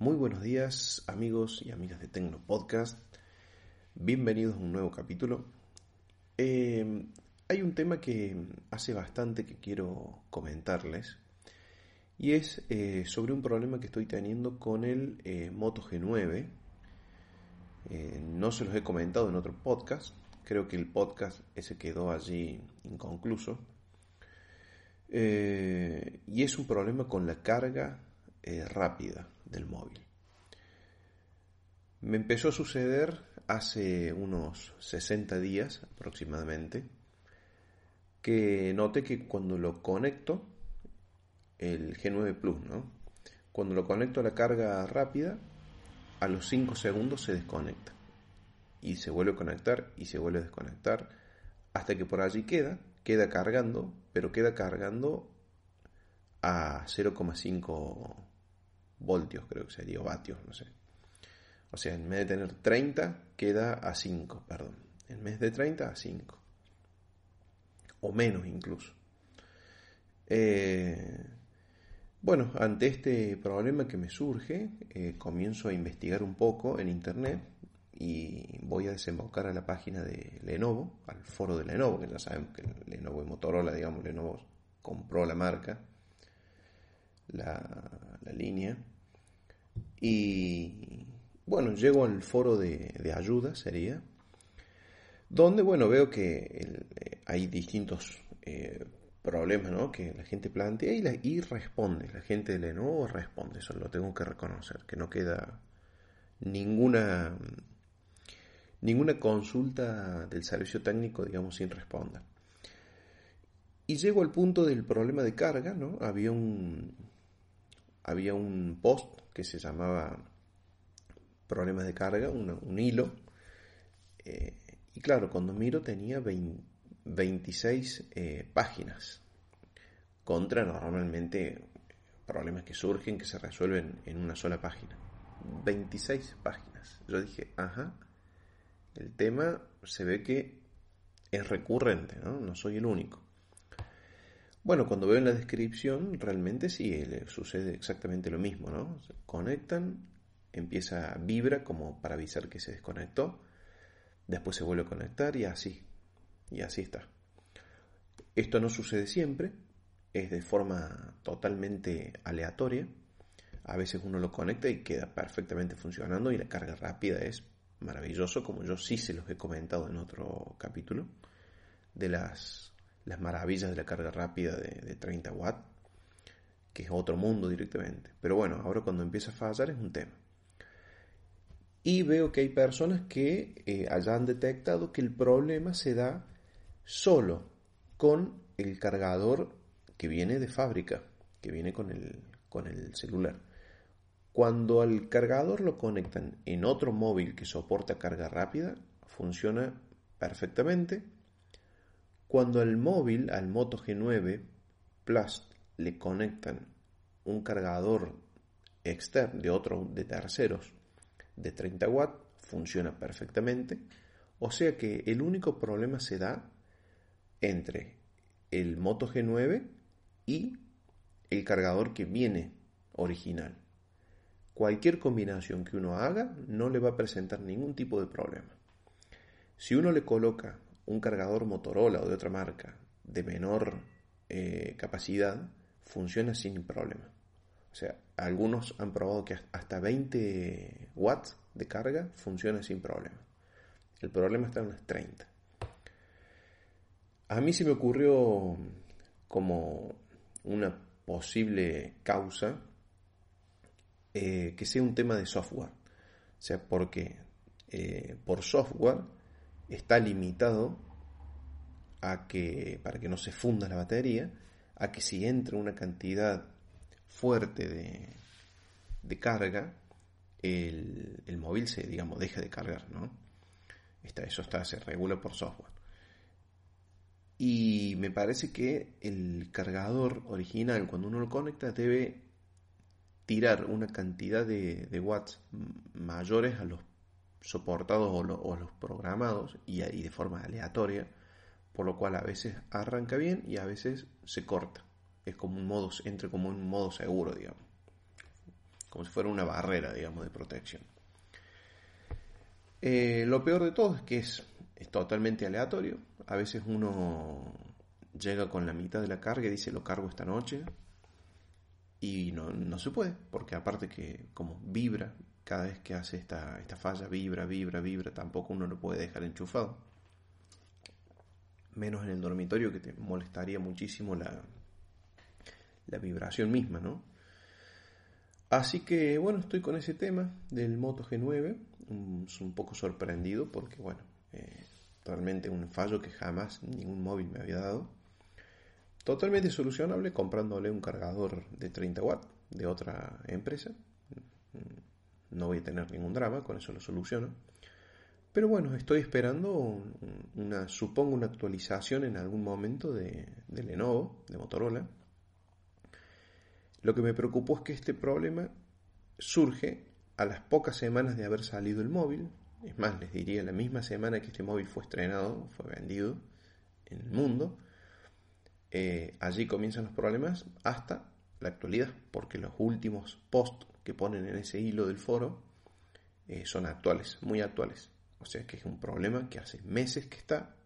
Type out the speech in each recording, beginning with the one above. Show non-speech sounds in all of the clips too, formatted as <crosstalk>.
Muy buenos días amigos y amigas de Tecno Podcast. Bienvenidos a un nuevo capítulo. Eh, hay un tema que hace bastante que quiero comentarles y es eh, sobre un problema que estoy teniendo con el eh, Moto G9. no se los he comentado en otro podcast. Creo que el podcast ese quedó allí inconcluso. y es un problema con la carga rápida del móvil. Me empezó a suceder hace unos 60 días aproximadamente que noté que cuando lo conecto, el G9 Plus, ¿no? Cuando lo conecto a la carga rápida, a los 5 segundos se desconecta. Y se vuelve a conectar y se vuelve a desconectar hasta que por allí queda, queda cargando, pero queda cargando a 0,5 voltios, creo que sería, o vatios, no sé. O sea, en vez de tener 30, queda a 5, perdón. En vez de 30, a 5. O menos incluso. Eh, bueno, ante este problema que me surge, eh, comienzo a investigar un poco en internet y voy a desembocar a la página de Lenovo, al foro de Lenovo, que ya sabemos que Lenovo y Motorola, digamos, Lenovo compró la marca, la, la línea, y bueno, llego al foro de, ayuda, sería, donde, bueno, veo que eh, hay distintos eh, problemas, ¿no? Que la gente plantea y, y responde. La gente de Lenovo responde, eso lo tengo que reconocer, que no queda ninguna ninguna consulta del servicio técnico, digamos, sin responder. Y llego al punto del problema de carga, ¿no? Había un, había un post que se llamaba problemas de carga, un hilo. Eh, y claro, cuando miro tenía 26 eh, páginas contra normalmente problemas que surgen, que se resuelven en una sola página. 26 páginas. Yo dije, ajá, el tema se ve que es recurrente, ¿no? No soy el único. Bueno, cuando veo en la descripción, realmente sí, sucede exactamente lo mismo, ¿no? Se conectan, empieza, vibra como para avisar que se desconectó, después se vuelve a conectar y así, y así está. Esto no sucede siempre, es de forma totalmente aleatoria. A veces uno lo conecta y queda perfectamente funcionando y la carga rápida es maravilloso, como yo sí se los he comentado en otro capítulo, de las las maravillas de la carga rápida de, 30 watts, que es otro mundo directamente. Pero bueno, ahora cuando empieza a fallar es un tema. Y veo que hay personas que eh, hayan detectado que el problema se da solo con el cargador que viene de fábrica, que viene con el, con el celular. Cuando al cargador lo conectan en otro móvil que soporta carga rápida, funciona perfectamente cuando al móvil, al Moto G9 Plus, le conectan un cargador externo de otro de terceros de 30 watts, funciona perfectamente. O sea que el único problema se da entre el Moto G9 y el cargador que viene original. Cualquier combinación que uno haga no le va a presentar ningún tipo de problema. Si uno le coloca un cargador Motorola o de otra marca de menor eh, capacidad funciona sin problema. O sea, algunos han probado que hasta 20 watts de carga funciona sin problema. El problema está en las 30. A mí se me ocurrió como una posible causa eh, que sea un tema de software. O sea, porque eh, por software está limitado a que, para que no se funda la batería, a que si entra una cantidad fuerte de, de carga, el, el, móvil se, digamos, deja de cargar, ¿no? Está, eso está, se regula por software. Y me parece que el cargador original, cuando uno lo conecta, debe tirar una cantidad de, watts mayores a los soportados o, a los programados y, de forma aleatoria, por lo cual a veces arranca bien y a veces se corta. Es como un modo, entre como un modo seguro, digamos. Como si fuera una barrera, digamos, de protección. Eh, lo peor de todo es que es, es totalmente aleatorio. A veces uno llega con la mitad de la carga y dice lo cargo esta noche y no, se puede, porque aparte que como vibra, cada vez que hace esta, esta falla, vibra, vibra, vibra, tampoco uno lo puede dejar enchufado. Menos en el dormitorio que te molestaría muchísimo la, la vibración misma, ¿no? Así que bueno, estoy con ese tema del Moto G9, un, un poco sorprendido porque bueno, eh, realmente un fallo que jamás ningún móvil me había dado Totalmente solucionable comprándole un cargador de 30 watts de otra empresa. No voy a tener ningún drama, con eso lo soluciono. Pero bueno, estoy esperando una, supongo una actualización en algún momento de, de Lenovo, de Motorola. Lo que me preocupó es que este problema surge a las pocas semanas de haber salido el móvil. Es más, les diría, la misma semana que este móvil fue estrenado, fue vendido en el mundo. Eh, allí comienzan los problemas hasta la actualidad, porque los últimos posts que ponen en ese hilo del foro eh, son actuales, muy actuales. O sea que es un problema que hace meses que está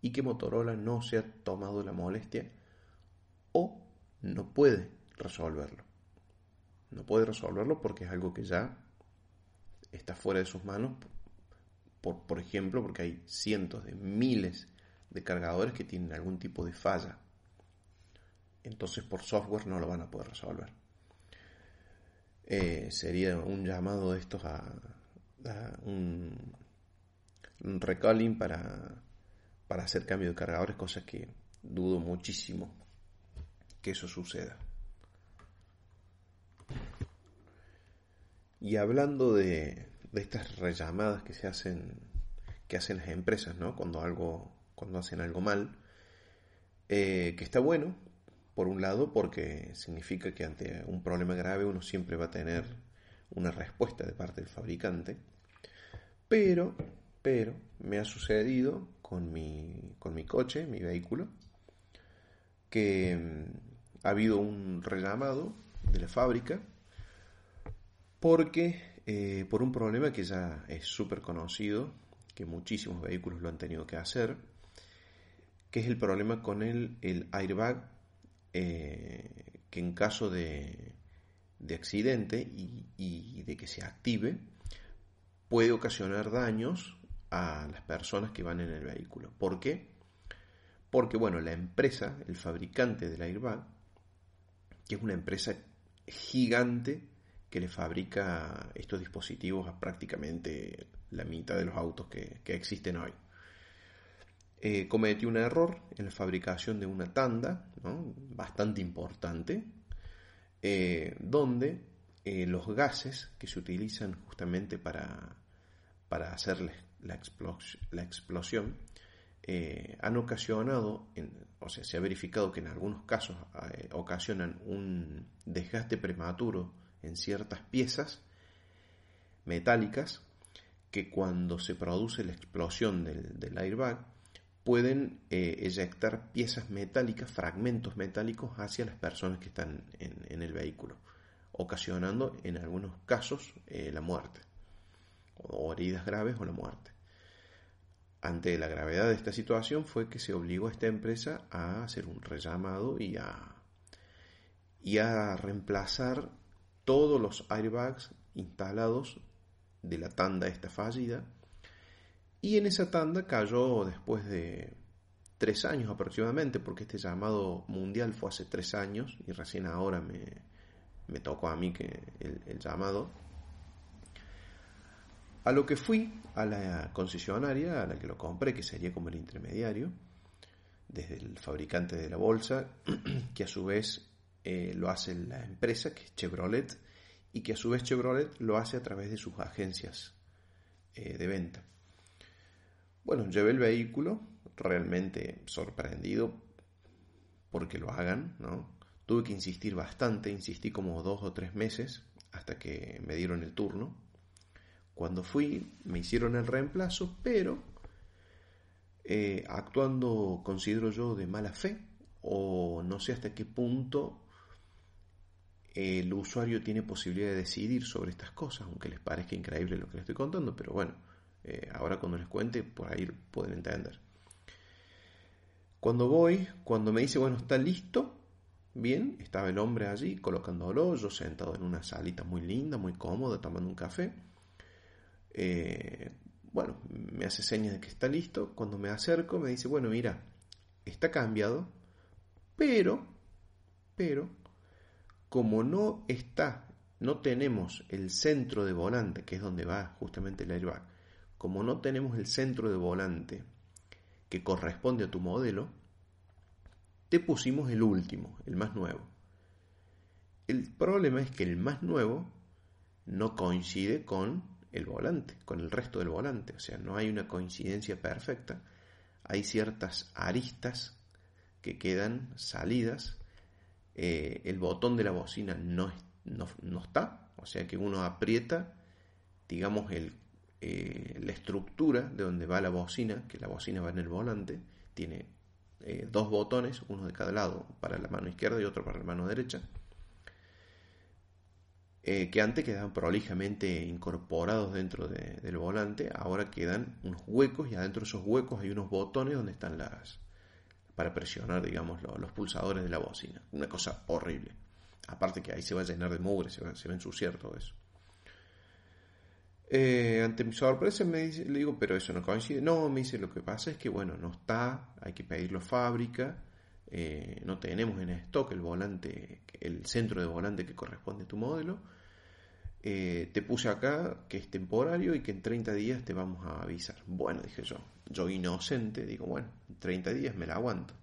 y que Motorola no se ha tomado la molestia o no puede resolverlo. No puede resolverlo porque es algo que ya está fuera de sus manos. Por, por ejemplo, porque hay cientos de miles de cargadores que tienen algún tipo de falla entonces por software no lo van a poder resolver. Eh, sería un llamado de estos a, un, recalling para, para hacer cambio de cargadores, cosa que dudo muchísimo que eso suceda. Y hablando de, de estas rellamadas que se hacen, que hacen las empresas, ¿no? Cuando algo, cuando hacen algo mal, eh, que está bueno, por un lado, porque significa que ante un problema grave uno siempre va a tener una respuesta de parte del fabricante. Pero, pero, me ha sucedido con mi, con mi coche, mi vehículo, que mm, ha habido un rellamado de la fábrica porque eh, por un problema que ya es súper conocido, que muchísimos vehículos lo han tenido que hacer, que es el problema con el, el airbag eh, que en caso de, accidente y, de que se active, puede ocasionar daños a las personas que van en el vehículo. ¿Por qué? Porque, bueno, la empresa, el fabricante del airbag, que es una empresa gigante que le fabrica estos dispositivos a prácticamente la mitad de los autos que existen hoy. Eh, cometió un error en la fabricación de una tanda bastante importante, eh, donde eh, los gases que se utilizan justamente para, para hacer la, explosión han ocasionado, o sea, se ha verificado que en algunos casos ocasionan un desgaste prematuro en ciertas piezas metálicas que cuando se produce la explosión del, del airbag pueden eh, eyectar piezas metálicas, fragmentos metálicos hacia las personas que están en, el vehículo, ocasionando en algunos casos eh, la muerte, o heridas graves o la muerte. Ante la gravedad de esta situación fue que se obligó a esta empresa a hacer un rellamado y a, y a reemplazar todos los airbags instalados de la tanda esta fallida y en esa tanda cayó después de tres años aproximadamente, porque este llamado mundial fue hace tres años y recién ahora me, tocó a mí que el, llamado. A lo que fui a la concesionaria a la que lo compré, que sería como el intermediario, desde el fabricante de la bolsa, <clears throat> que a su vez eh, lo hace la empresa, que es Chevrolet, y que a su vez Chevrolet lo hace a través de sus agencias eh, de venta. Bueno, llevé el vehículo, realmente sorprendido porque lo hagan, ¿no? Tuve que insistir bastante, insistí como dos o tres meses hasta que me dieron el turno. Cuando fui, me hicieron el reemplazo, pero eh, actuando, considero yo, de mala fe, o no sé hasta qué punto el usuario tiene posibilidad de decidir sobre estas cosas, aunque les parezca increíble lo que les estoy contando, pero bueno, eh, ahora cuando les cuente, por ahí pueden entender. Cuando voy, cuando me dice, bueno, está listo, bien, estaba el hombre allí colocándolo, yo sentado en una salita muy linda, muy cómoda, tomando un café. Eh, bueno, me hace señas de que está listo. Cuando me acerco, me dice, bueno, mira, está cambiado, pero, pero, como no está, no tenemos el centro de volante, que es donde va justamente el airbag, como no tenemos el centro de volante que corresponde a tu modelo, te pusimos el último, el más nuevo. El problema es que el más nuevo no coincide con el volante, con el resto del volante, o sea, no hay una coincidencia perfecta, hay ciertas aristas que quedan salidas, eh, el botón de la bocina no, no, está, o sea que uno aprieta, digamos, el, eh, la estructura de donde va la bocina, que la bocina va en el volante, tiene eh, dos botones, uno de cada lado, para la mano izquierda y otro para la mano derecha, eh, que antes quedaban prolijamente incorporados dentro del volante, ahora quedan unos huecos y adentro de esos huecos hay unos botones donde están las para presionar, digamos, los, pulsadores de la bocina. Una cosa horrible. Aparte que ahí se va a llenar de mugre, se va, se va a ensuciar todo eso. Eh, ante mi sorpresa me dice, le digo, pero eso no coincide. No, me dice, lo que pasa es que, bueno, no está, hay que pedirlo fábrica, eh, no tenemos en stock el volante, el centro de volante que corresponde a tu modelo. Eh, te puse acá que es temporario y que en 30 días te vamos a avisar. Bueno, dije yo, yo inocente, digo, bueno, 30 días me la aguanto.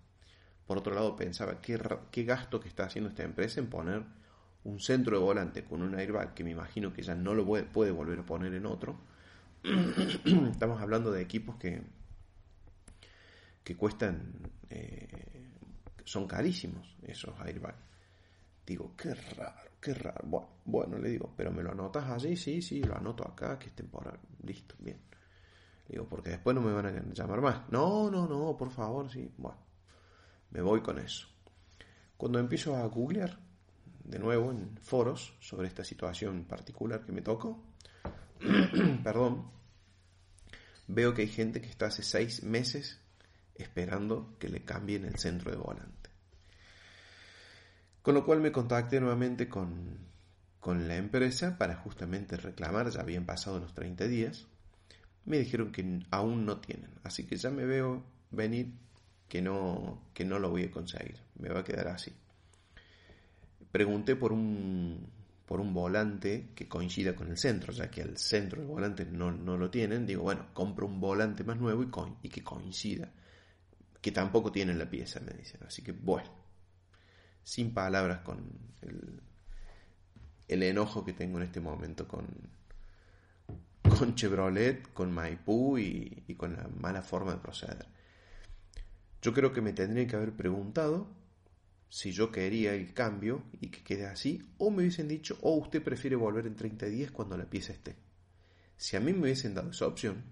Por otro lado, pensaba, ¿qué, qué gasto que está haciendo esta empresa en poner un centro de volante con un airbag que me imagino que ya no lo puede, volver a poner en otro. <clears throat> Estamos hablando de equipos que, que cuestan, eh, son carísimos esos airbags. Digo, qué raro, qué raro. Bueno, le digo, pero me lo anotas allí, sí, sí, lo anoto acá, que es temporal. Listo, bien. digo, porque después no me van a llamar más. No, no, no, por favor, sí. Bueno, me voy con eso. Cuando empiezo a googlear, de nuevo en foros sobre esta situación particular que me tocó. <clears throat> Perdón. Veo que hay gente que está hace seis meses esperando que le cambien el centro de volante. Con lo cual me contacté nuevamente con, con la empresa para justamente reclamar, ya habían pasado los 30 días. Me dijeron que aún no tienen, así que ya me veo venir que no, que no lo voy a conseguir, me va a quedar así pregunté por un, por un volante que coincida con el centro, ya que al centro el volante no, lo tienen, digo, bueno, compro un volante más nuevo y, y que coincida, que tampoco tienen la pieza, me dicen. Así que, bueno, sin palabras con el, el enojo que tengo en este momento con, con Chevrolet, con Maipú y, y con la mala forma de proceder. Yo creo que me tendría que haber preguntado si yo quería el cambio y que quede así, o me hubiesen dicho, o usted prefiere volver en 30 días cuando la pieza esté. Si a mí me hubiesen dado esa opción,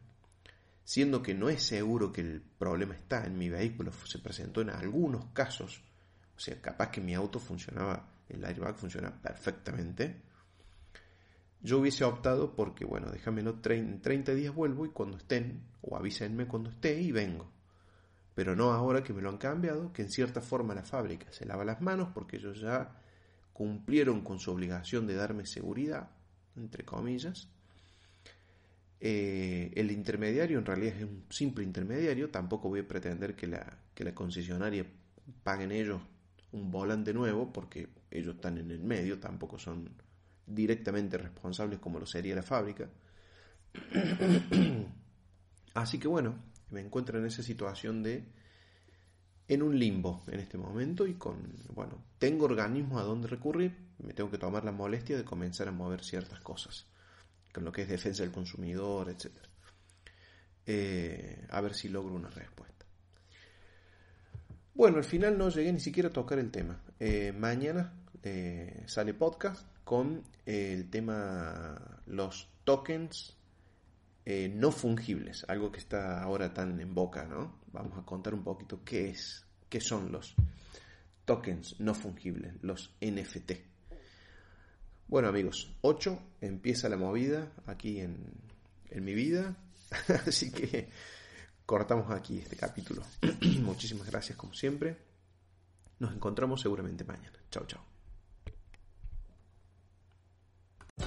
siendo que no es seguro que el problema está en mi vehículo, se presentó en algunos casos, o sea, capaz que mi auto funcionaba, el airbag funciona perfectamente, yo hubiese optado porque, bueno, déjamelo en 30 días vuelvo y cuando estén, o avísenme cuando esté y vengo pero no ahora que me lo han cambiado, que en cierta forma la fábrica se lava las manos porque ellos ya cumplieron con su obligación de darme seguridad, entre comillas. Eh, el intermediario en realidad es un simple intermediario, tampoco voy a pretender que la, que la concesionaria paguen ellos un volante nuevo porque ellos están en el medio, tampoco son directamente responsables como lo sería la fábrica. <coughs> Así que bueno, me encuentro en esa situación de en un limbo en este momento y con, bueno, tengo organismos a donde recurrir, me tengo que tomar la molestia de comenzar a mover ciertas cosas, con lo que es defensa del consumidor, etc. Eh, a ver si logro una respuesta. Bueno, al final no llegué ni siquiera a tocar el tema. Eh, mañana eh, sale podcast con el tema los tokens no fungibles, algo que está ahora tan en boca, ¿no? Vamos a contar un poquito qué es, qué son los tokens no fungibles, los NFT. Bueno amigos, 8 empieza la movida aquí en, en mi vida, <laughs> así que cortamos aquí este capítulo. <clears throat> Muchísimas gracias como siempre. Nos encontramos seguramente mañana. Chao, chao.